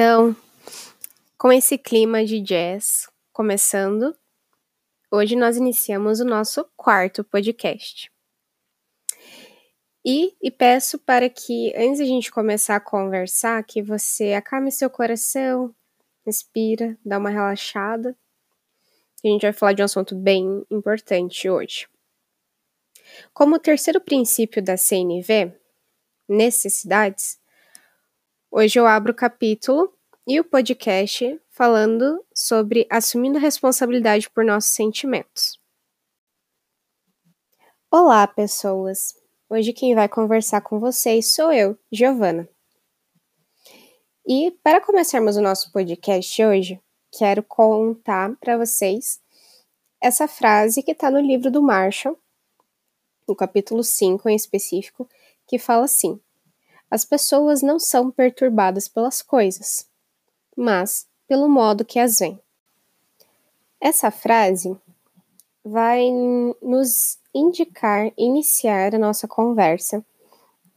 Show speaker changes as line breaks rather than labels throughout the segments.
Então, com esse clima de jazz começando, hoje nós iniciamos o nosso quarto podcast. E, e, peço para que, antes de a gente começar a conversar, que você acalme seu coração, respira, dá uma relaxada. A gente vai falar de um assunto bem importante hoje. Como terceiro princípio da CNV, necessidades, Hoje eu abro o capítulo e o podcast falando sobre assumindo responsabilidade por nossos sentimentos. Olá, pessoas! Hoje quem vai conversar com vocês sou eu, Giovana. E para começarmos o nosso podcast hoje, quero contar para vocês essa frase que está no livro do Marshall, no capítulo 5 em específico, que fala assim: as pessoas não são perturbadas pelas coisas, mas pelo modo que as veem. Essa frase vai nos indicar iniciar a nossa conversa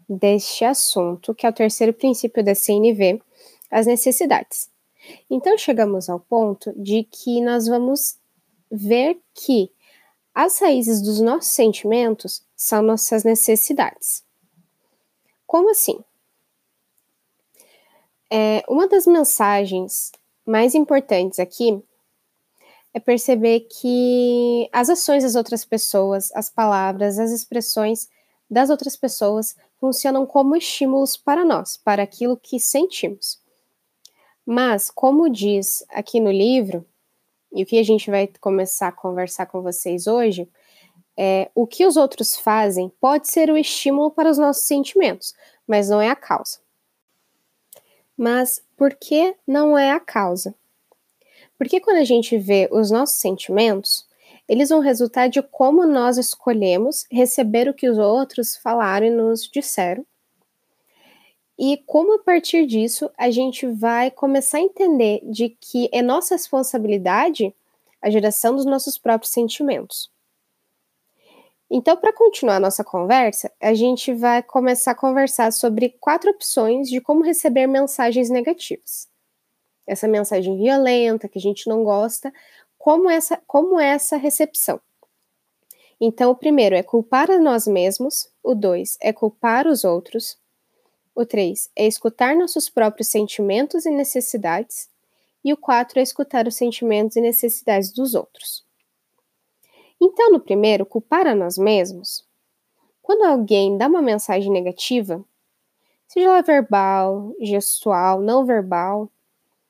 deste assunto, que é o terceiro princípio da CNV, as necessidades. Então chegamos ao ponto de que nós vamos ver que as raízes dos nossos sentimentos são nossas necessidades. Como assim? É, uma das mensagens mais importantes aqui é perceber que as ações das outras pessoas, as palavras, as expressões das outras pessoas funcionam como estímulos para nós, para aquilo que sentimos. Mas, como diz aqui no livro, e o que a gente vai começar a conversar com vocês hoje, é, o que os outros fazem pode ser o estímulo para os nossos sentimentos, mas não é a causa. Mas por que não é a causa? Porque quando a gente vê os nossos sentimentos, eles vão resultar de como nós escolhemos receber o que os outros falaram e nos disseram. E como a partir disso a gente vai começar a entender de que é nossa responsabilidade a geração dos nossos próprios sentimentos. Então, para continuar nossa conversa, a gente vai começar a conversar sobre quatro opções de como receber mensagens negativas. Essa mensagem violenta, que a gente não gosta, como essa, como essa recepção. Então, o primeiro é culpar a nós mesmos, o dois é culpar os outros, o três é escutar nossos próprios sentimentos e necessidades, e o quatro é escutar os sentimentos e necessidades dos outros. Então, no primeiro, culpar a nós mesmos. Quando alguém dá uma mensagem negativa, seja ela verbal, gestual, não verbal,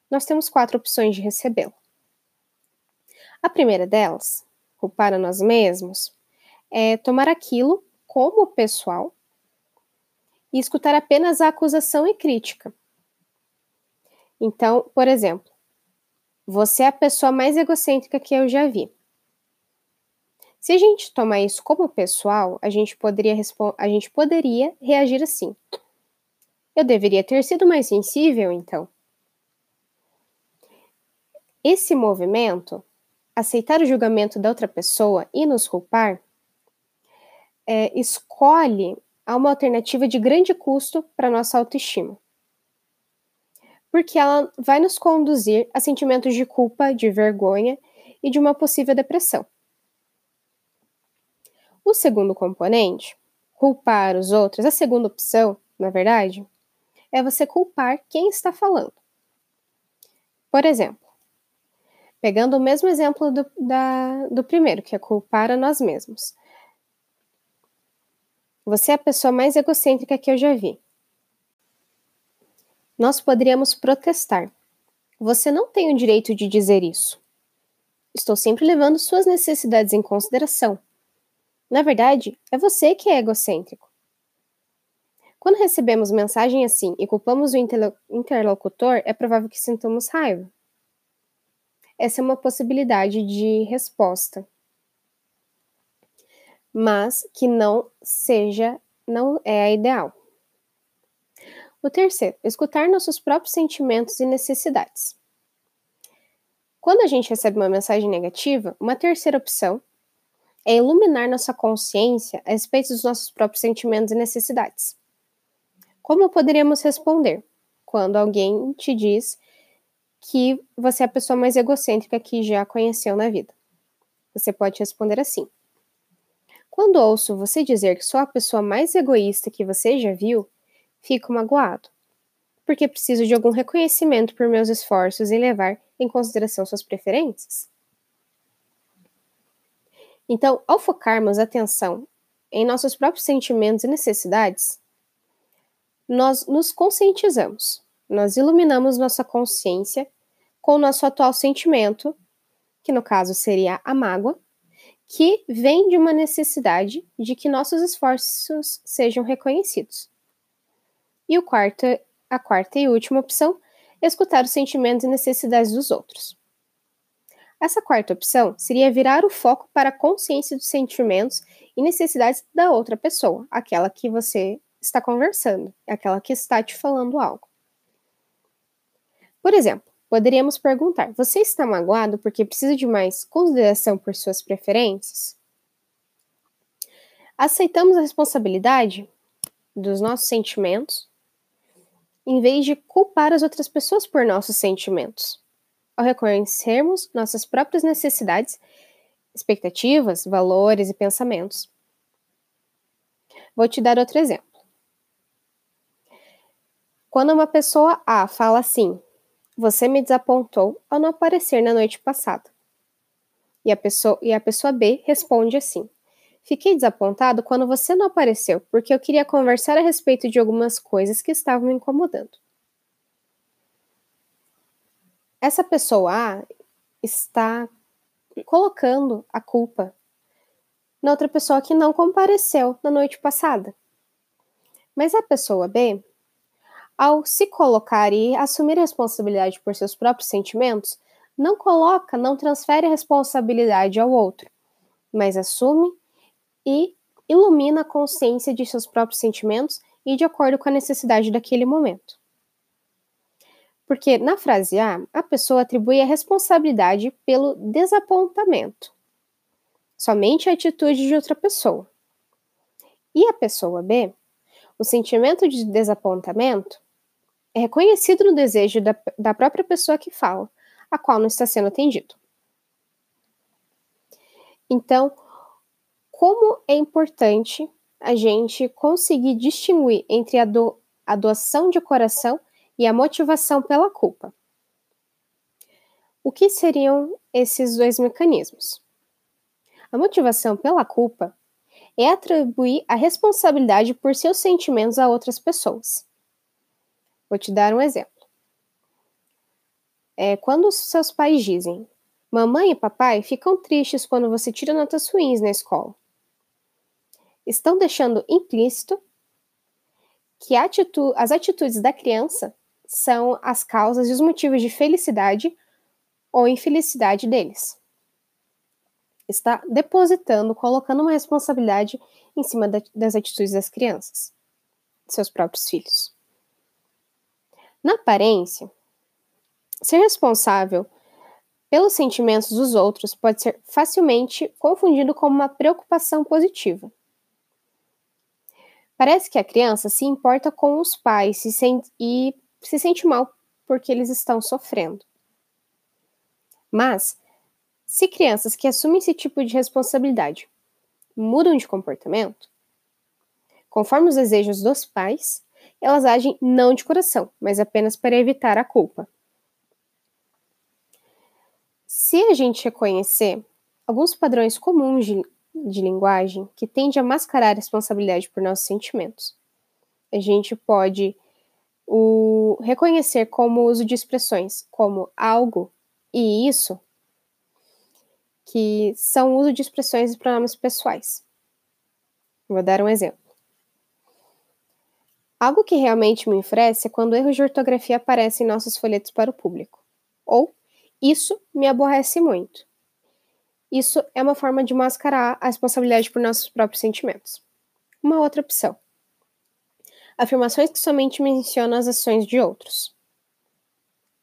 nós temos quatro opções de recebê-la. A primeira delas, culpar a nós mesmos, é tomar aquilo como pessoal e escutar apenas a acusação e crítica. Então, por exemplo, você é a pessoa mais egocêntrica que eu já vi. Se a gente tomar isso como pessoal, a gente poderia, a gente poderia reagir assim. Eu deveria ter sido mais sensível, então. Esse movimento, aceitar o julgamento da outra pessoa e nos culpar, é, escolhe uma alternativa de grande custo para nossa autoestima. Porque ela vai nos conduzir a sentimentos de culpa, de vergonha e de uma possível depressão. O segundo componente, culpar os outros, a segunda opção, na verdade, é você culpar quem está falando. Por exemplo, pegando o mesmo exemplo do, da, do primeiro, que é culpar a nós mesmos. Você é a pessoa mais egocêntrica que eu já vi. Nós poderíamos protestar. Você não tem o direito de dizer isso. Estou sempre levando suas necessidades em consideração. Na verdade, é você que é egocêntrico. Quando recebemos mensagem assim e culpamos o interlocutor, é provável que sintamos raiva. Essa é uma possibilidade de resposta, mas que não seja, não é a ideal. O terceiro, escutar nossos próprios sentimentos e necessidades. Quando a gente recebe uma mensagem negativa, uma terceira opção é iluminar nossa consciência a respeito dos nossos próprios sentimentos e necessidades. Como poderíamos responder? quando alguém te diz que você é a pessoa mais egocêntrica que já conheceu na vida. Você pode responder assim: Quando ouço você dizer que sou a pessoa mais egoísta que você já viu, fico magoado, porque preciso de algum reconhecimento por meus esforços em levar em consideração suas preferências. Então, ao focarmos atenção em nossos próprios sentimentos e necessidades, nós nos conscientizamos, nós iluminamos nossa consciência com o nosso atual sentimento, que no caso seria a mágoa, que vem de uma necessidade de que nossos esforços sejam reconhecidos. E o quarto, a quarta e última opção, escutar os sentimentos e necessidades dos outros. Essa quarta opção seria virar o foco para a consciência dos sentimentos e necessidades da outra pessoa, aquela que você está conversando, aquela que está te falando algo. Por exemplo, poderíamos perguntar: você está magoado porque precisa de mais consideração por suas preferências? Aceitamos a responsabilidade dos nossos sentimentos em vez de culpar as outras pessoas por nossos sentimentos. Ao reconhecermos nossas próprias necessidades, expectativas, valores e pensamentos. Vou te dar outro exemplo. Quando uma pessoa A fala assim: Você me desapontou ao não aparecer na noite passada. E a pessoa, e a pessoa B responde assim: Fiquei desapontado quando você não apareceu, porque eu queria conversar a respeito de algumas coisas que estavam me incomodando. Essa pessoa A está colocando a culpa na outra pessoa que não compareceu na noite passada. Mas a pessoa B ao se colocar e assumir responsabilidade por seus próprios sentimentos, não coloca, não transfere a responsabilidade ao outro, mas assume e ilumina a consciência de seus próprios sentimentos e de acordo com a necessidade daquele momento. Porque na frase A, a pessoa atribui a responsabilidade pelo desapontamento, somente a atitude de outra pessoa. E a pessoa B, o sentimento de desapontamento é reconhecido no desejo da, da própria pessoa que fala, a qual não está sendo atendido. Então, como é importante a gente conseguir distinguir entre a, do, a doação de coração e a motivação pela culpa. O que seriam esses dois mecanismos? A motivação pela culpa é atribuir a responsabilidade por seus sentimentos a outras pessoas. Vou te dar um exemplo. É, quando os seus pais dizem: Mamãe e papai ficam tristes quando você tira notas ruins na escola. Estão deixando implícito que atitu as atitudes da criança são as causas e os motivos de felicidade ou infelicidade deles. Está depositando, colocando uma responsabilidade em cima da, das atitudes das crianças, seus próprios filhos. Na aparência, ser responsável pelos sentimentos dos outros pode ser facilmente confundido com uma preocupação positiva. Parece que a criança se importa com os pais se sente, e se sente mal porque eles estão sofrendo. Mas, se crianças que assumem esse tipo de responsabilidade mudam de comportamento, conforme os desejos dos pais, elas agem não de coração, mas apenas para evitar a culpa. Se a gente reconhecer alguns padrões comuns de, de linguagem que tendem a mascarar a responsabilidade por nossos sentimentos, a gente pode o, reconhecer como uso de expressões como algo e isso, que são uso de expressões e pronomes pessoais. Vou dar um exemplo. Algo que realmente me enfurece é quando erros de ortografia aparecem em nossos folhetos para o público. Ou, isso me aborrece muito. Isso é uma forma de mascarar a responsabilidade por nossos próprios sentimentos. Uma outra opção. Afirmações que somente mencionam as ações de outros.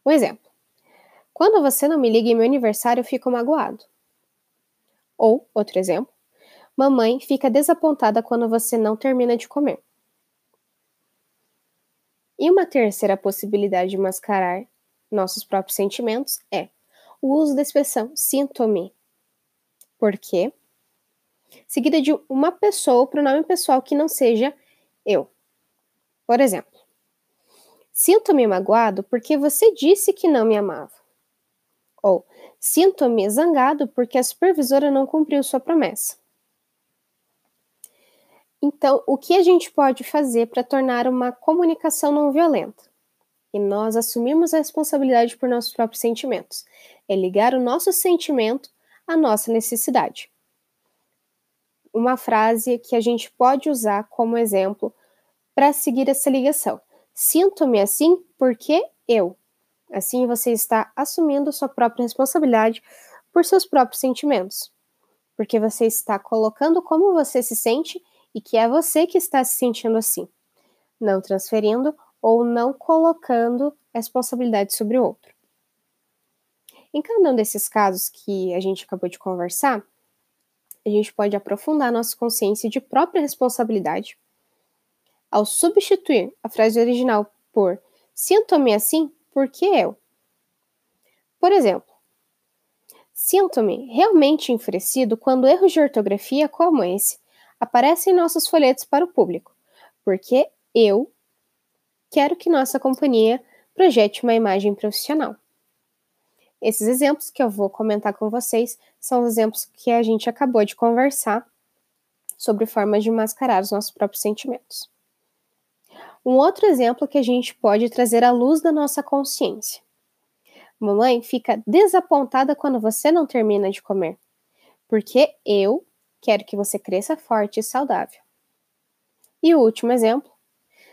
Um exemplo. Quando você não me liga em meu aniversário, eu fico magoado. Ou, outro exemplo. Mamãe fica desapontada quando você não termina de comer. E uma terceira possibilidade de mascarar nossos próprios sentimentos é o uso da expressão sinto-me. Por quê? Seguida de uma pessoa pronome pessoal que não seja eu. Por exemplo, sinto-me magoado porque você disse que não me amava. Ou sinto-me zangado porque a supervisora não cumpriu sua promessa. Então, o que a gente pode fazer para tornar uma comunicação não violenta? E nós assumirmos a responsabilidade por nossos próprios sentimentos. É ligar o nosso sentimento à nossa necessidade. Uma frase que a gente pode usar como exemplo para seguir essa ligação. Sinto-me assim porque eu. Assim você está assumindo sua própria responsabilidade por seus próprios sentimentos. Porque você está colocando como você se sente e que é você que está se sentindo assim, não transferindo ou não colocando responsabilidade sobre o outro. Em cada um desses casos que a gente acabou de conversar, a gente pode aprofundar nossa consciência de própria responsabilidade ao substituir a frase original por sinto-me assim porque eu. Por exemplo, sinto-me realmente enfurecido quando erros de ortografia como esse aparecem em nossos folhetos para o público, porque eu quero que nossa companhia projete uma imagem profissional. Esses exemplos que eu vou comentar com vocês são os exemplos que a gente acabou de conversar sobre formas de mascarar os nossos próprios sentimentos. Um outro exemplo que a gente pode trazer à luz da nossa consciência. Mamãe fica desapontada quando você não termina de comer, porque eu Quero que você cresça forte e saudável. E o último exemplo.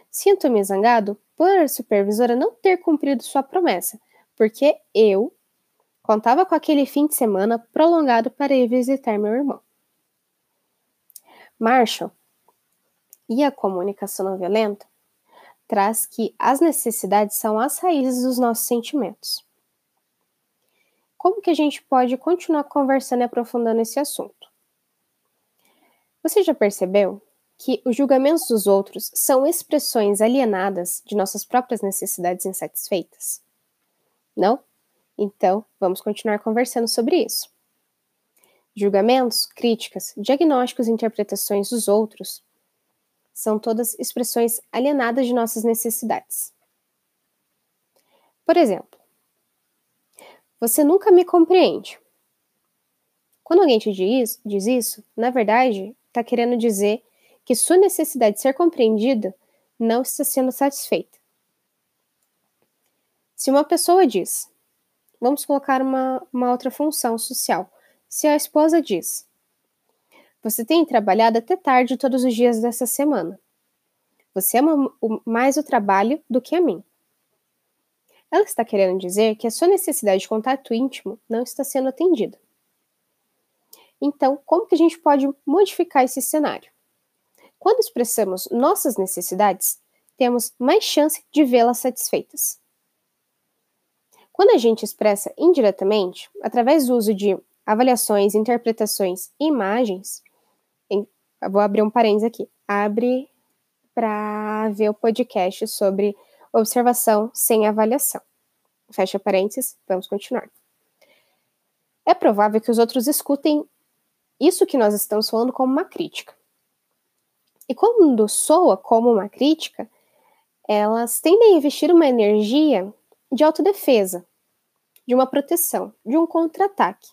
Sinto-me zangado por a supervisora não ter cumprido sua promessa, porque eu contava com aquele fim de semana prolongado para ir visitar meu irmão. Marshall e a comunicação não violenta traz que as necessidades são as raízes dos nossos sentimentos. Como que a gente pode continuar conversando e aprofundando esse assunto? Você já percebeu que os julgamentos dos outros são expressões alienadas de nossas próprias necessidades insatisfeitas? Não? Então, vamos continuar conversando sobre isso. Julgamentos, críticas, diagnósticos e interpretações dos outros são todas expressões alienadas de nossas necessidades. Por exemplo, você nunca me compreende. Quando alguém te diz, diz isso, na verdade, está querendo dizer que sua necessidade de ser compreendida não está sendo satisfeita. Se uma pessoa diz, vamos colocar uma, uma outra função social. Se a esposa diz, você tem trabalhado até tarde todos os dias dessa semana. Você ama mais o trabalho do que a mim. Ela está querendo dizer que a sua necessidade de contato íntimo não está sendo atendida. Então, como que a gente pode modificar esse cenário? Quando expressamos nossas necessidades, temos mais chance de vê-las satisfeitas. Quando a gente expressa indiretamente, através do uso de avaliações, interpretações e imagens, vou abrir um parênteses aqui, abre para ver o podcast sobre observação sem avaliação. Fecha parênteses, vamos continuar. É provável que os outros escutem isso que nós estamos falando como uma crítica. E quando soa como uma crítica, elas tendem a investir uma energia de autodefesa, de uma proteção, de um contra-ataque.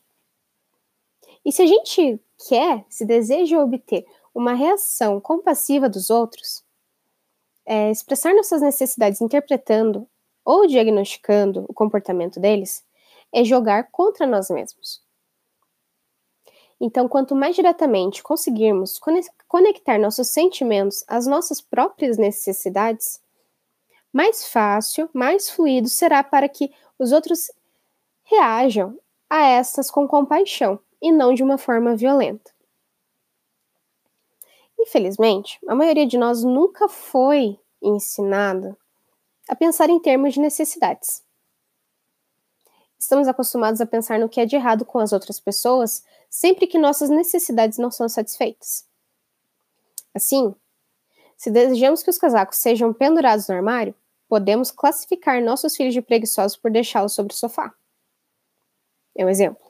E se a gente quer, se deseja obter uma reação compassiva dos outros, é, expressar nossas necessidades interpretando ou diagnosticando o comportamento deles, é jogar contra nós mesmos. Então, quanto mais diretamente conseguirmos conectar nossos sentimentos às nossas próprias necessidades, mais fácil, mais fluido será para que os outros reajam a estas com compaixão e não de uma forma violenta. Infelizmente, a maioria de nós nunca foi ensinada a pensar em termos de necessidades. Estamos acostumados a pensar no que é de errado com as outras pessoas sempre que nossas necessidades não são satisfeitas. Assim, se desejamos que os casacos sejam pendurados no armário, podemos classificar nossos filhos de preguiçosos por deixá-los sobre o sofá. É um exemplo.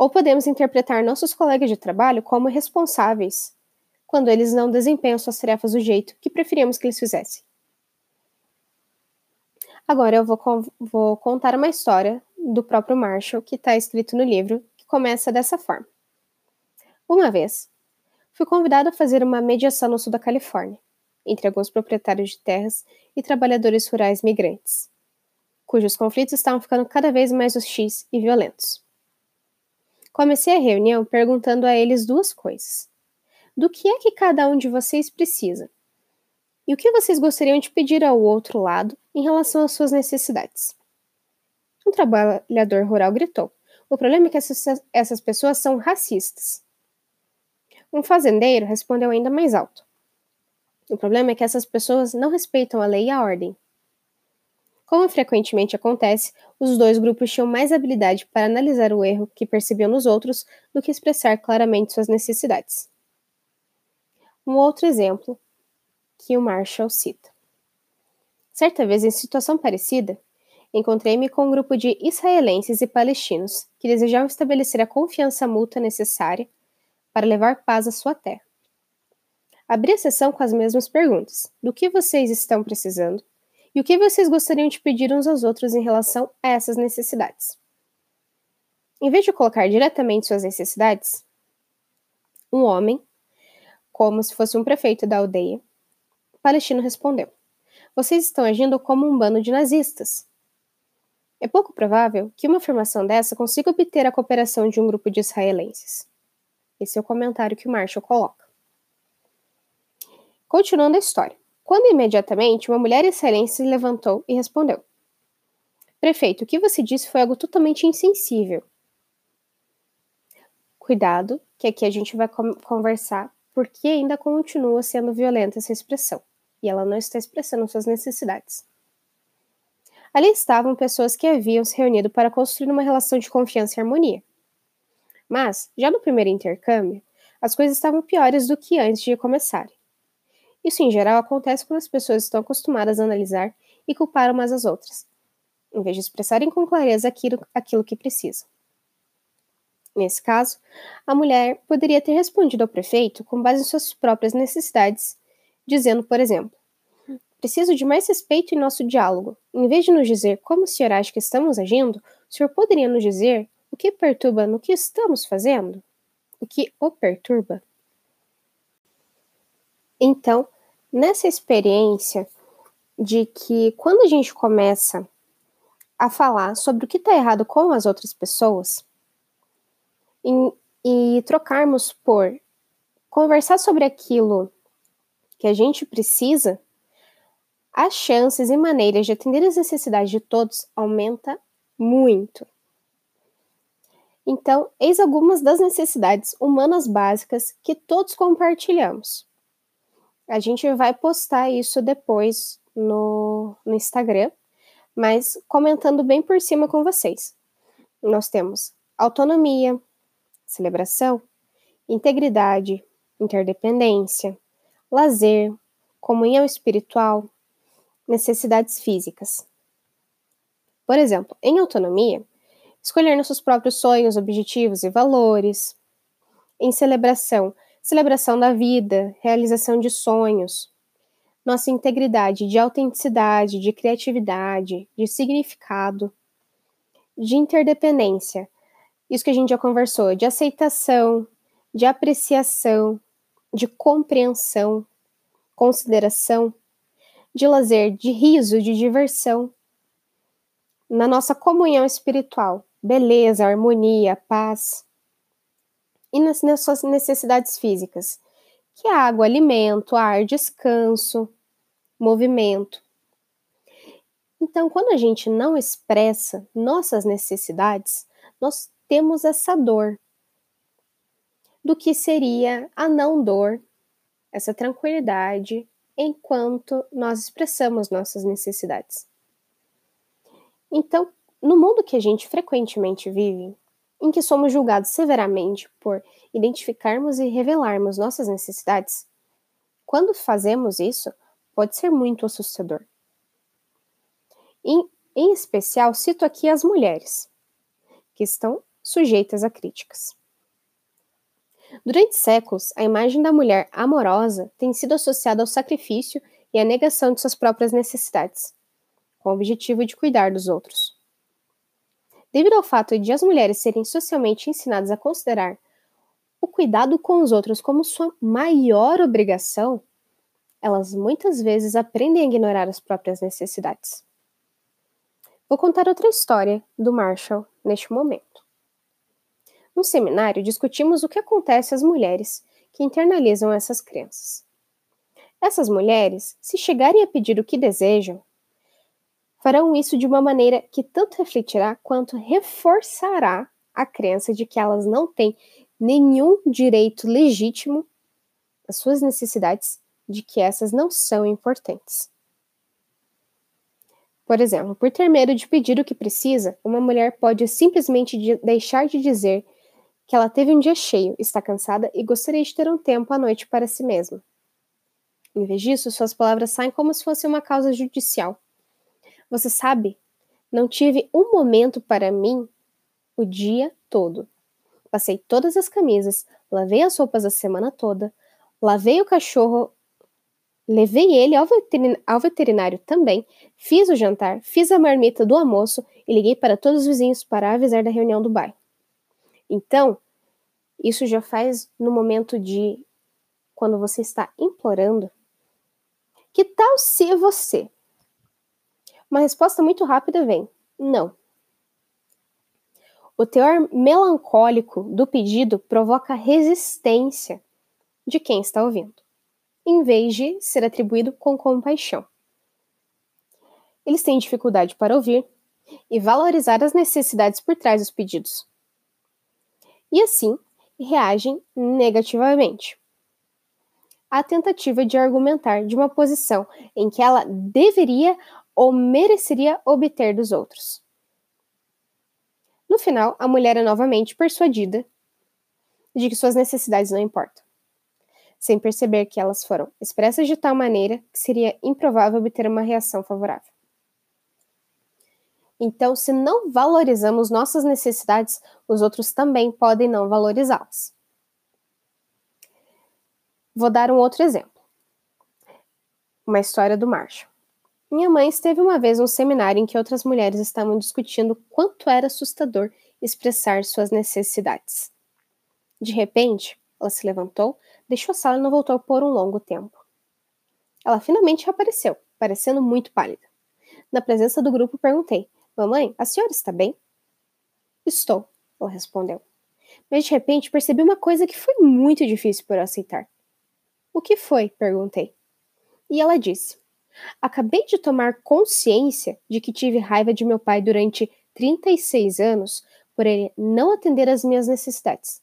Ou podemos interpretar nossos colegas de trabalho como responsáveis quando eles não desempenham suas tarefas do jeito que preferíamos que eles fizessem. Agora eu vou, vou contar uma história do próprio Marshall que está escrito no livro, que começa dessa forma. Uma vez, fui convidado a fazer uma mediação no sul da Califórnia entre alguns proprietários de terras e trabalhadores rurais migrantes, cujos conflitos estavam ficando cada vez mais hostis e violentos. Comecei a reunião perguntando a eles duas coisas: do que é que cada um de vocês precisa? E o que vocês gostariam de pedir ao outro lado em relação às suas necessidades? Um trabalhador rural gritou: O problema é que essas, essas pessoas são racistas. Um fazendeiro respondeu ainda mais alto: o problema é que essas pessoas não respeitam a lei e a ordem. Como frequentemente acontece, os dois grupos tinham mais habilidade para analisar o erro que percebiam nos outros do que expressar claramente suas necessidades. Um outro exemplo que o Marshall cita. Certa vez, em situação parecida, encontrei-me com um grupo de israelenses e palestinos que desejavam estabelecer a confiança mútua necessária para levar paz à sua terra. Abri a sessão com as mesmas perguntas: do que vocês estão precisando e o que vocês gostariam de pedir uns aos outros em relação a essas necessidades. Em vez de colocar diretamente suas necessidades, um homem, como se fosse um prefeito da aldeia, palestino respondeu: Vocês estão agindo como um bando de nazistas. É pouco provável que uma afirmação dessa consiga obter a cooperação de um grupo de israelenses. Esse é o comentário que o Marshall coloca. Continuando a história. Quando imediatamente uma mulher israelense se levantou e respondeu: Prefeito, o que você disse foi algo totalmente insensível. Cuidado, que aqui a gente vai conversar porque ainda continua sendo violenta essa expressão e ela não está expressando suas necessidades. Ali estavam pessoas que haviam se reunido para construir uma relação de confiança e harmonia. Mas, já no primeiro intercâmbio, as coisas estavam piores do que antes de começarem. Isso, em geral, acontece quando as pessoas estão acostumadas a analisar e culpar umas às outras, em vez de expressarem com clareza aquilo, aquilo que precisam. Nesse caso, a mulher poderia ter respondido ao prefeito com base em suas próprias necessidades, dizendo, por exemplo, Preciso de mais respeito em nosso diálogo. Em vez de nos dizer como o senhor acha que estamos agindo, o senhor poderia nos dizer o que perturba no que estamos fazendo? O que o perturba? Então, nessa experiência de que quando a gente começa a falar sobre o que está errado com as outras pessoas e, trocarmos por conversar sobre aquilo que a gente precisa, as chances e maneiras de atender as necessidades de todos aumenta muito. Então, eis algumas das necessidades humanas básicas que todos compartilhamos. A gente vai postar isso depois no, no Instagram, mas comentando bem por cima com vocês. Nós temos autonomia, celebração, integridade, interdependência, lazer, comunhão espiritual, necessidades físicas. Por exemplo, em autonomia, escolher nossos próprios sonhos, objetivos e valores. Em celebração, celebração da vida, realização de sonhos, nossa integridade de autenticidade, de criatividade, de significado, de interdependência, isso que a gente já conversou, de aceitação, de apreciação, de compreensão, consideração, de lazer, de riso, de diversão, na nossa comunhão espiritual, beleza, harmonia, paz, e nas, nas suas necessidades físicas, que é água, alimento, ar, descanso, movimento. Então, quando a gente não expressa nossas necessidades, nós temos essa dor do que seria a não dor, essa tranquilidade, enquanto nós expressamos nossas necessidades. Então, no mundo que a gente frequentemente vive, em que somos julgados severamente por identificarmos e revelarmos nossas necessidades, quando fazemos isso, pode ser muito assustador. Em, em especial, cito aqui as mulheres, que estão sujeitas a críticas. Durante séculos, a imagem da mulher amorosa tem sido associada ao sacrifício e à negação de suas próprias necessidades, com o objetivo de cuidar dos outros. Devido ao fato de as mulheres serem socialmente ensinadas a considerar o cuidado com os outros como sua maior obrigação, elas muitas vezes aprendem a ignorar as próprias necessidades. Vou contar outra história do Marshall neste momento. No seminário, discutimos o que acontece às mulheres que internalizam essas crenças. Essas mulheres, se chegarem a pedir o que desejam, farão isso de uma maneira que tanto refletirá quanto reforçará a crença de que elas não têm nenhum direito legítimo às suas necessidades, de que essas não são importantes. Por exemplo, por ter medo de pedir o que precisa, uma mulher pode simplesmente de deixar de dizer que ela teve um dia cheio, está cansada e gostaria de ter um tempo à noite para si mesma. Em vez disso, suas palavras saem como se fosse uma causa judicial. Você sabe, não tive um momento para mim o dia todo. Passei todas as camisas, lavei as roupas a semana toda, lavei o cachorro, levei ele ao, ao veterinário também, fiz o jantar, fiz a marmita do almoço e liguei para todos os vizinhos para avisar da reunião do bairro. Então, isso já faz no momento de quando você está implorando. Que tal se você? Uma resposta muito rápida vem: não. O teor melancólico do pedido provoca resistência de quem está ouvindo, em vez de ser atribuído com compaixão. Eles têm dificuldade para ouvir e valorizar as necessidades por trás dos pedidos. E assim, reagem negativamente. A tentativa de argumentar de uma posição em que ela deveria ou mereceria obter dos outros. No final, a mulher é novamente persuadida de que suas necessidades não importam, sem perceber que elas foram expressas de tal maneira que seria improvável obter uma reação favorável. Então, se não valorizamos nossas necessidades, os outros também podem não valorizá-las. Vou dar um outro exemplo. Uma história do Marshall. Minha mãe esteve uma vez um seminário em que outras mulheres estavam discutindo quanto era assustador expressar suas necessidades. De repente, ela se levantou, deixou a sala e não voltou por um longo tempo. Ela finalmente apareceu, parecendo muito pálida. Na presença do grupo, perguntei: Mamãe, a senhora está bem? Estou, ela respondeu. Mas de repente percebi uma coisa que foi muito difícil para eu aceitar. O que foi? perguntei. E ela disse: Acabei de tomar consciência de que tive raiva de meu pai durante 36 anos por ele não atender às minhas necessidades.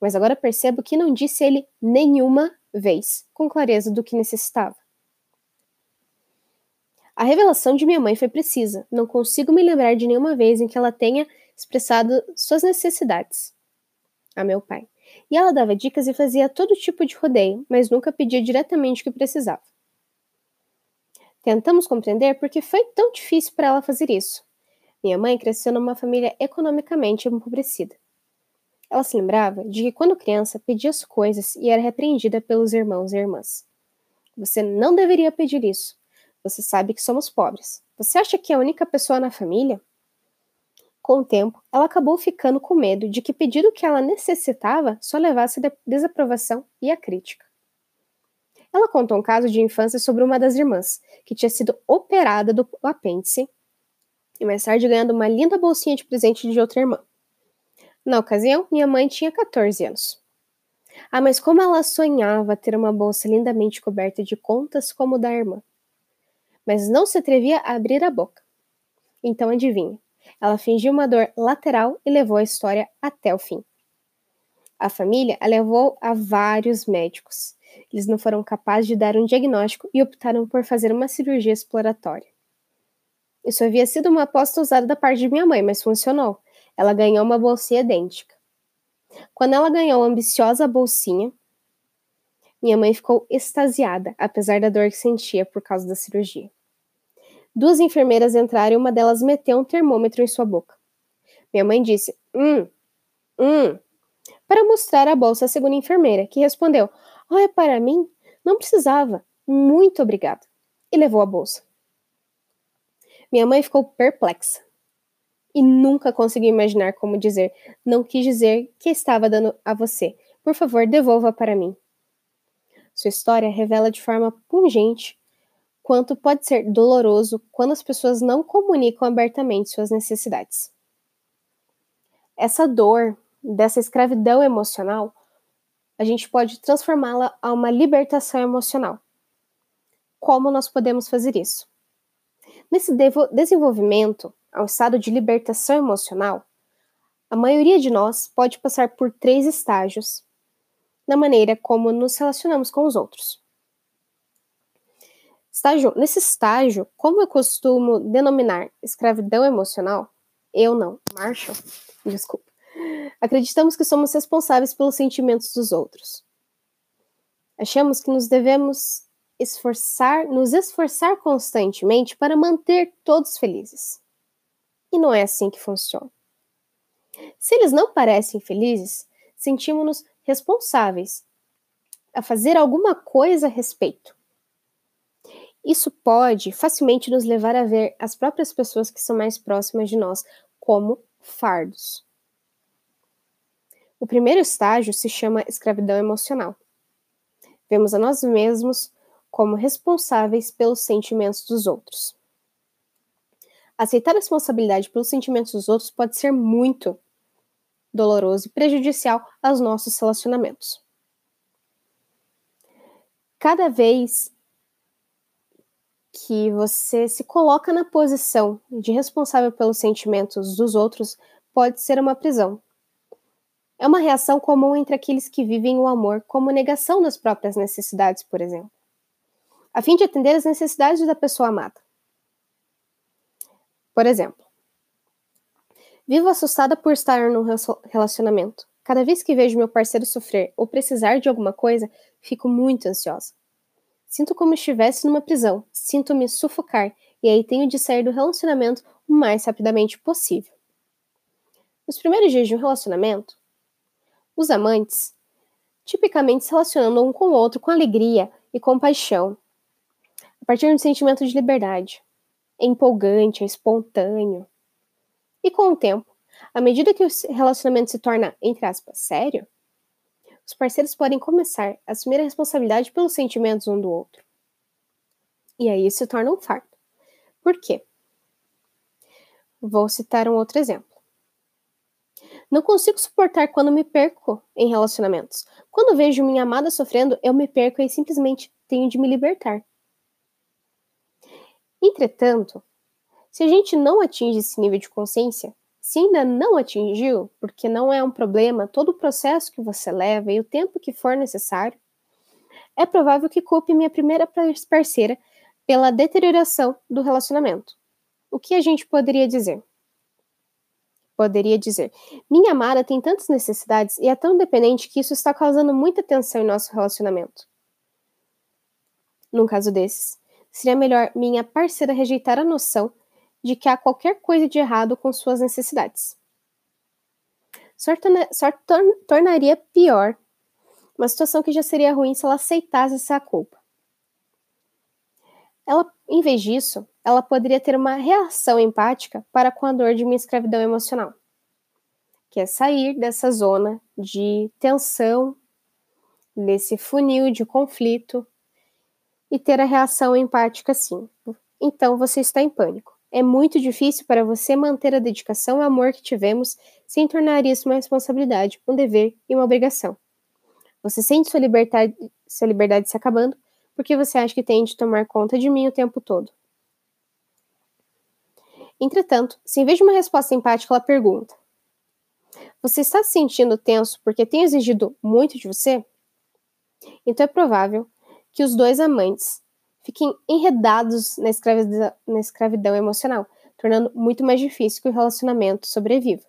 Mas agora percebo que não disse ele nenhuma vez com clareza do que necessitava. A revelação de minha mãe foi precisa. Não consigo me lembrar de nenhuma vez em que ela tenha expressado suas necessidades a meu pai. E ela dava dicas e fazia todo tipo de rodeio, mas nunca pedia diretamente o que precisava. Tentamos compreender por que foi tão difícil para ela fazer isso. Minha mãe cresceu numa família economicamente empobrecida. Ela se lembrava de que quando criança pedia as coisas e era repreendida pelos irmãos e irmãs. Você não deveria pedir isso. Você sabe que somos pobres. Você acha que é a única pessoa na família? Com o tempo, ela acabou ficando com medo de que pedir o que ela necessitava só levasse a desaprovação e a crítica. Ela contou um caso de infância sobre uma das irmãs, que tinha sido operada do apêndice e mais tarde ganhando uma linda bolsinha de presente de outra irmã. Na ocasião, minha mãe tinha 14 anos. Ah, mas como ela sonhava ter uma bolsa lindamente coberta de contas como da irmã. Mas não se atrevia a abrir a boca. Então adivinha, ela fingiu uma dor lateral e levou a história até o fim. A família a levou a vários médicos, eles não foram capazes de dar um diagnóstico e optaram por fazer uma cirurgia exploratória. Isso havia sido uma aposta usada da parte de minha mãe, mas funcionou. Ela ganhou uma bolsinha idêntica. Quando ela ganhou a ambiciosa bolsinha, Minha mãe ficou extasiada, apesar da dor que sentia por causa da cirurgia. Duas enfermeiras entraram e uma delas meteu um termômetro em sua boca. Minha mãe disse: Hum, hum, para mostrar a bolsa à segunda enfermeira, que respondeu: Olha para mim, não precisava. Muito obrigada. E levou a bolsa. Minha mãe ficou perplexa e nunca conseguiu imaginar como dizer: Não quis dizer que estava dando a você. Por favor, devolva para mim. Sua história revela de forma pungente quanto pode ser doloroso quando as pessoas não comunicam abertamente suas necessidades. Essa dor, dessa escravidão emocional, a gente pode transformá-la a uma libertação emocional. Como nós podemos fazer isso? Nesse desenvolvimento, ao estado de libertação emocional, a maioria de nós pode passar por três estágios na maneira como nos relacionamos com os outros. Estágio, nesse estágio, como eu costumo denominar escravidão emocional, eu não, Marshall, desculpa, acreditamos que somos responsáveis pelos sentimentos dos outros. Achamos que nos devemos esforçar, nos esforçar constantemente para manter todos felizes. E não é assim que funciona. Se eles não parecem felizes, sentimos-nos responsáveis a fazer alguma coisa a respeito. Isso pode facilmente nos levar a ver as próprias pessoas que são mais próximas de nós como fardos. O primeiro estágio se chama escravidão emocional. Vemos a nós mesmos como responsáveis pelos sentimentos dos outros. Aceitar a responsabilidade pelos sentimentos dos outros pode ser muito doloroso e prejudicial aos nossos relacionamentos. Cada vez que você se coloca na posição de responsável pelos sentimentos dos outros, pode ser uma prisão. É uma reação comum entre aqueles que vivem o amor como negação das próprias necessidades, por exemplo, a fim de atender às necessidades da pessoa amada. Por exemplo, vivo assustada por estar num relacionamento. Cada vez que vejo meu parceiro sofrer ou precisar de alguma coisa, fico muito ansiosa. Sinto como estivesse numa prisão, sinto-me sufocar e aí tenho de sair do relacionamento o mais rapidamente possível. Nos primeiros dias de um relacionamento, os amantes tipicamente se relacionam um com o outro com alegria e compaixão, a partir de um sentimento de liberdade. É empolgante, é espontâneo. E com o tempo, à medida que o relacionamento se torna, entre aspas, sério, os parceiros podem começar a assumir a responsabilidade pelos sentimentos um do outro. E aí se torna um fardo. Por quê? Vou citar um outro exemplo. Não consigo suportar quando me perco em relacionamentos. Quando vejo minha amada sofrendo, eu me perco e simplesmente tenho de me libertar. Entretanto, se a gente não atinge esse nível de consciência, se ainda não atingiu, porque não é um problema todo o processo que você leva e o tempo que for necessário, é provável que culpe minha primeira parceira pela deterioração do relacionamento. O que a gente poderia dizer? Poderia dizer: minha amada tem tantas necessidades e é tão dependente que isso está causando muita tensão em nosso relacionamento. Num caso desses, seria melhor minha parceira rejeitar a noção de que há qualquer coisa de errado com suas necessidades. Só, torna, só tor tornaria pior uma situação que já seria ruim se ela aceitasse essa culpa. Ela, em vez disso, ela poderia ter uma reação empática para com a dor de uma escravidão emocional, que é sair dessa zona de tensão, desse funil de conflito e ter a reação empática sim. Então você está em pânico. É muito difícil para você manter a dedicação e amor que tivemos sem tornar isso uma responsabilidade, um dever e uma obrigação. Você sente sua liberdade, sua liberdade se acabando porque você acha que tem de tomar conta de mim o tempo todo. Entretanto, se em vez de uma resposta empática ela pergunta: Você está se sentindo tenso porque tem exigido muito de você? Então é provável que os dois amantes fiquem enredados na escravidão, na escravidão emocional, tornando muito mais difícil que o relacionamento sobreviva.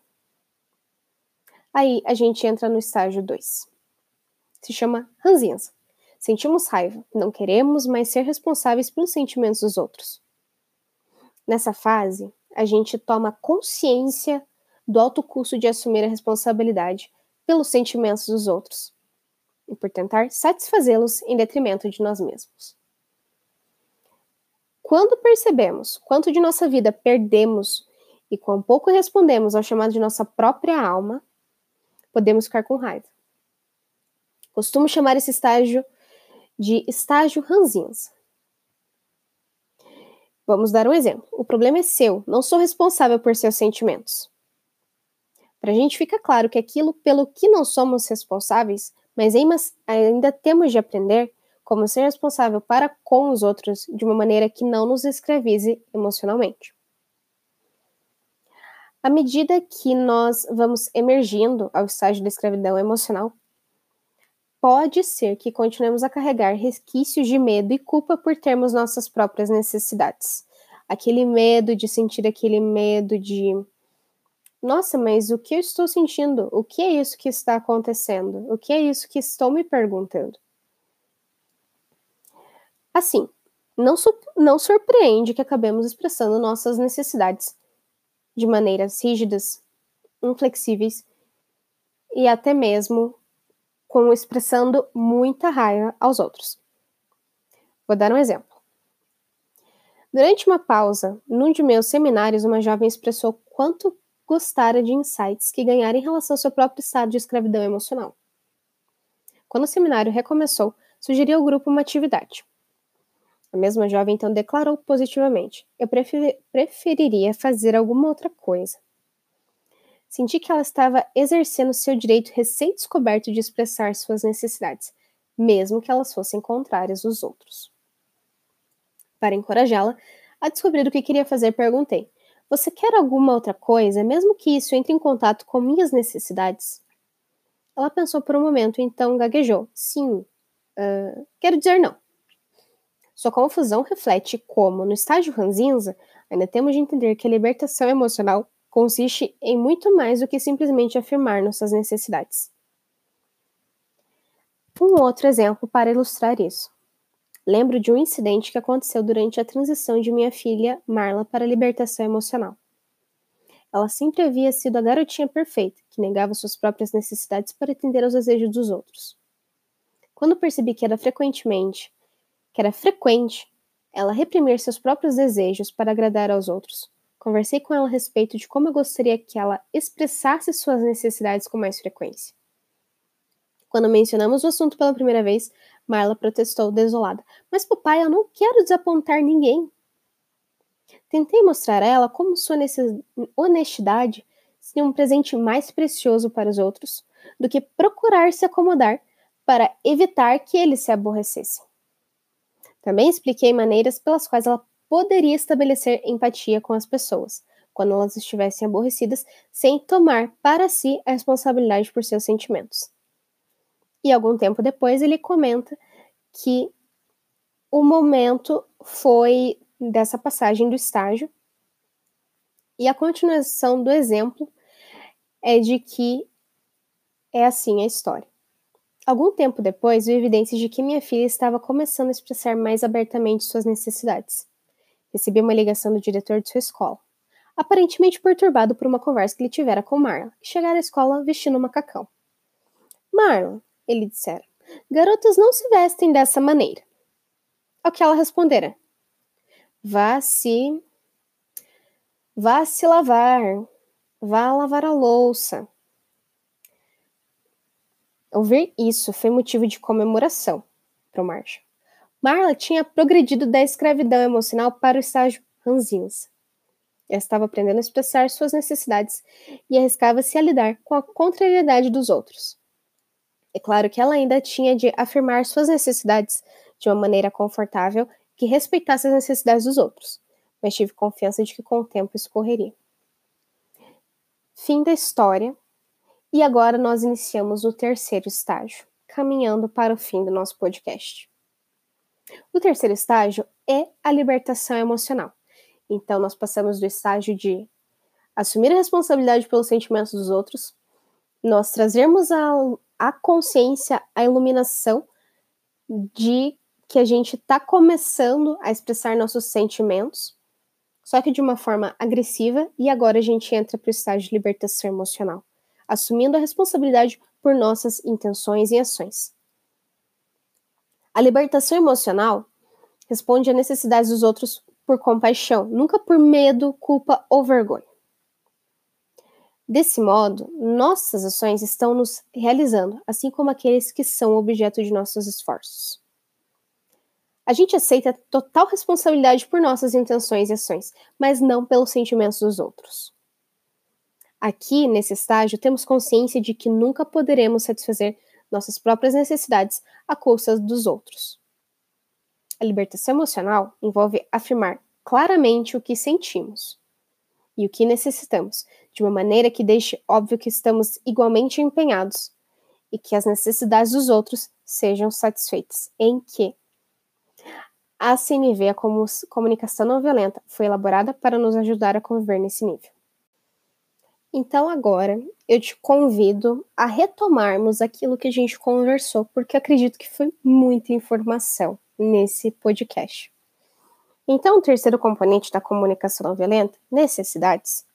Aí a gente entra no estágio 2. Se chama ranzinza. Sentimos raiva, não queremos mais ser responsáveis pelos sentimentos dos outros. Nessa fase, a gente toma consciência do alto custo de assumir a responsabilidade pelos sentimentos dos outros e por tentar satisfazê-los em detrimento de nós mesmos. Quando percebemos quanto de nossa vida perdemos e quão pouco respondemos ao chamado de nossa própria alma, podemos ficar com raiva. Costumo chamar esse estágio de estágio ranzinhas. Vamos dar um exemplo. O problema é seu, não sou responsável por seus sentimentos. Para a gente fica claro que aquilo pelo que não somos responsáveis, mas ainda temos de aprender como ser responsável para com os outros de uma maneira que não nos escravize emocionalmente. À medida que nós vamos emergindo ao estágio da escravidão emocional, pode ser que continuemos a carregar resquícios de medo e culpa por termos nossas próprias necessidades. Aquele medo de sentir aquele medo de nossa, mas o que eu estou sentindo? O que é isso que está acontecendo? O que é isso que estou me perguntando? Assim, não, não surpreende que acabemos expressando nossas necessidades de maneiras rígidas, inflexíveis e até mesmo com expressando muita raiva aos outros. Vou dar um exemplo. Durante uma pausa, num de meus seminários, uma jovem expressou quanto gostara de insights que ganhara em relação ao seu próprio estado de escravidão emocional. Quando o seminário recomeçou, sugeri ao grupo uma atividade. A mesma jovem então declarou positivamente: Eu prefer preferiria fazer alguma outra coisa. Senti que ela estava exercendo seu direito recém-descoberto de expressar suas necessidades, mesmo que elas fossem contrárias dos outros. Para encorajá-la a descobrir o que queria fazer, perguntei: você quer alguma outra coisa, mesmo que isso entre em contato com minhas necessidades? Ela pensou por um momento, então gaguejou. Sim. Uh, quero dizer não. Sua confusão reflete como, no estágio ranzinza, ainda temos de entender que a libertação emocional consiste em muito mais do que simplesmente afirmar nossas necessidades. Um outro exemplo para ilustrar isso. Lembro de um incidente que aconteceu durante a transição de minha filha Marla para a libertação emocional. Ela sempre havia sido a garotinha perfeita, que negava suas próprias necessidades para atender aos desejos dos outros. Quando percebi que era frequentemente, que era frequente, ela reprimir seus próprios desejos para agradar aos outros, conversei com ela a respeito de como eu gostaria que ela expressasse suas necessidades com mais frequência. Quando mencionamos o assunto pela primeira vez, Marla protestou, desolada. Mas, papai, eu não quero desapontar ninguém. Tentei mostrar a ela como sua honestidade seria um presente mais precioso para os outros do que procurar se acomodar para evitar que eles se aborrecessem. Também expliquei maneiras pelas quais ela poderia estabelecer empatia com as pessoas quando elas estivessem aborrecidas, sem tomar para si a responsabilidade por seus sentimentos. E algum tempo depois ele comenta que o momento foi dessa passagem do estágio. E a continuação do exemplo é de que é assim a história. Algum tempo depois, vi evidências de que minha filha estava começando a expressar mais abertamente suas necessidades. Recebi uma ligação do diretor de sua escola, aparentemente perturbado por uma conversa que ele tivera com Marla, que chegara à escola vestindo um macacão. Marla, ele dissera. Garotas não se vestem dessa maneira. Ao que ela respondera: Vá se. Vá se lavar. Vá lavar a louça. Ouvir isso foi motivo de comemoração para o Marshall. Marla tinha progredido da escravidão emocional para o estágio ranzinza. Ela estava aprendendo a expressar suas necessidades e arriscava-se a lidar com a contrariedade dos outros. É claro que ela ainda tinha de afirmar suas necessidades de uma maneira confortável que respeitasse as necessidades dos outros, mas tive confiança de que com o tempo isso correria. Fim da história. E agora nós iniciamos o terceiro estágio, caminhando para o fim do nosso podcast. O terceiro estágio é a libertação emocional. Então, nós passamos do estágio de assumir a responsabilidade pelos sentimentos dos outros, nós trazermos a a consciência, a iluminação de que a gente está começando a expressar nossos sentimentos, só que de uma forma agressiva, e agora a gente entra para o estágio de libertação emocional, assumindo a responsabilidade por nossas intenções e ações. A libertação emocional responde às necessidades dos outros por compaixão, nunca por medo, culpa ou vergonha. Desse modo, nossas ações estão nos realizando, assim como aqueles que são objeto de nossos esforços. A gente aceita total responsabilidade por nossas intenções e ações, mas não pelos sentimentos dos outros. Aqui, nesse estágio, temos consciência de que nunca poderemos satisfazer nossas próprias necessidades à custa dos outros. A libertação emocional envolve afirmar claramente o que sentimos e o que necessitamos, de uma maneira que deixe óbvio que estamos igualmente empenhados e que as necessidades dos outros sejam satisfeitas, em que a CNV, a comunicação não violenta, foi elaborada para nos ajudar a conviver nesse nível. Então agora eu te convido a retomarmos aquilo que a gente conversou, porque acredito que foi muita informação nesse podcast. Então, o terceiro componente da comunicação não violenta, necessidades,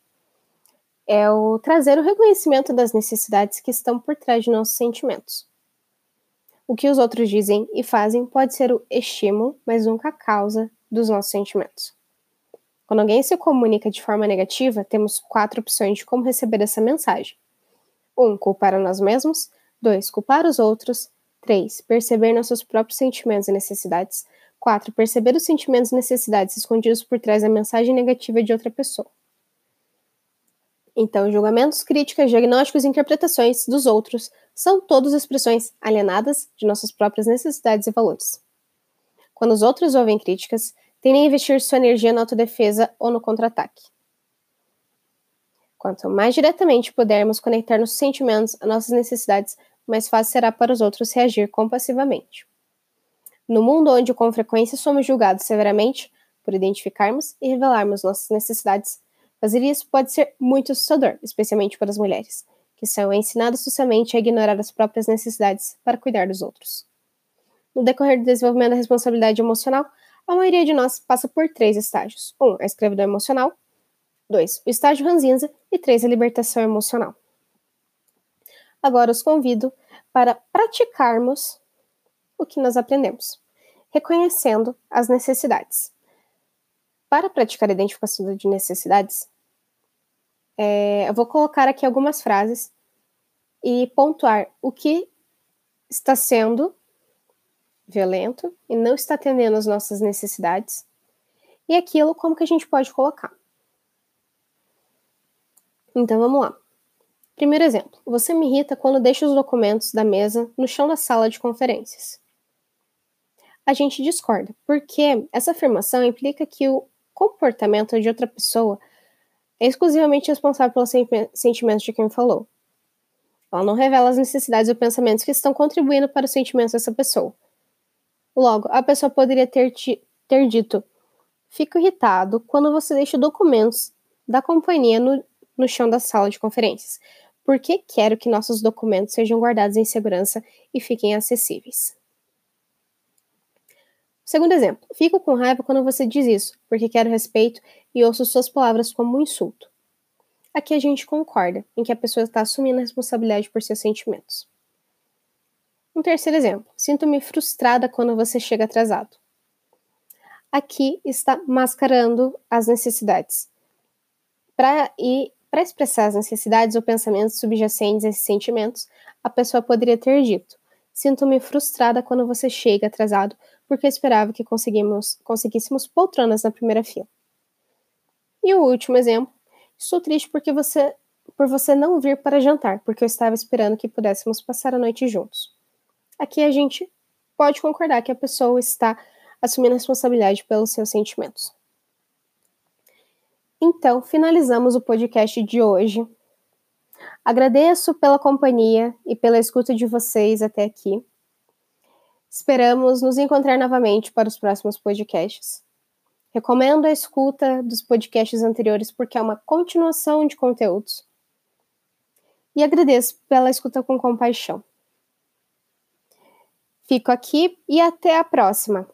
é o trazer o reconhecimento das necessidades que estão por trás de nossos sentimentos. O que os outros dizem e fazem pode ser o estímulo, mas nunca a causa dos nossos sentimentos. Quando alguém se comunica de forma negativa, temos quatro opções de como receber essa mensagem. 1. Um, culpar a nós mesmos. 2. Culpar os outros. 3. Perceber nossos próprios sentimentos e necessidades. 4. Perceber os sentimentos e necessidades escondidos por trás da mensagem negativa de outra pessoa. Então, julgamentos, críticas, diagnósticos e interpretações dos outros são todas expressões alienadas de nossas próprias necessidades e valores. Quando os outros ouvem críticas, tendem a investir sua energia na autodefesa ou no contra-ataque. Quanto mais diretamente pudermos conectar nossos sentimentos a nossas necessidades, mais fácil será para os outros reagir compassivamente. No mundo onde com frequência somos julgados severamente por identificarmos e revelarmos nossas necessidades, fazer isso pode ser muito assustador, especialmente para as mulheres, que são ensinadas socialmente a ignorar as próprias necessidades para cuidar dos outros. No decorrer do desenvolvimento da responsabilidade emocional, a maioria de nós passa por três estágios: 1. Um, a escravidão emocional. 2. O estágio ranzinza. E 3. A libertação emocional. Agora os convido para praticarmos o que nós aprendemos, reconhecendo as necessidades. Para praticar a identificação de necessidades, é, eu vou colocar aqui algumas frases e pontuar o que está sendo violento e não está atendendo às nossas necessidades e aquilo como que a gente pode colocar. Então vamos lá. Primeiro exemplo: você me irrita quando deixa os documentos da mesa no chão da sala de conferências a gente discorda, porque essa afirmação implica que o comportamento de outra pessoa é exclusivamente responsável pelos sentimentos de quem falou. Ela não revela as necessidades ou pensamentos que estão contribuindo para os sentimentos dessa pessoa. Logo, a pessoa poderia ter, ter dito: Fico irritado quando você deixa documentos da companhia no, no chão da sala de conferências, porque quero que nossos documentos sejam guardados em segurança e fiquem acessíveis. Segundo exemplo, fico com raiva quando você diz isso, porque quero respeito e ouço suas palavras como um insulto. Aqui a gente concorda em que a pessoa está assumindo a responsabilidade por seus sentimentos. Um terceiro exemplo, sinto-me frustrada quando você chega atrasado. Aqui está mascarando as necessidades. Para expressar as necessidades ou pensamentos subjacentes a esses sentimentos, a pessoa poderia ter dito: Sinto-me frustrada quando você chega atrasado porque esperava que conseguíssemos poltronas na primeira fila. E o último exemplo, estou triste porque você, por você não vir para jantar, porque eu estava esperando que pudéssemos passar a noite juntos. Aqui a gente pode concordar que a pessoa está assumindo a responsabilidade pelos seus sentimentos. Então, finalizamos o podcast de hoje. Agradeço pela companhia e pela escuta de vocês até aqui. Esperamos nos encontrar novamente para os próximos podcasts. Recomendo a escuta dos podcasts anteriores porque é uma continuação de conteúdos. E agradeço pela escuta com compaixão. Fico aqui e até a próxima!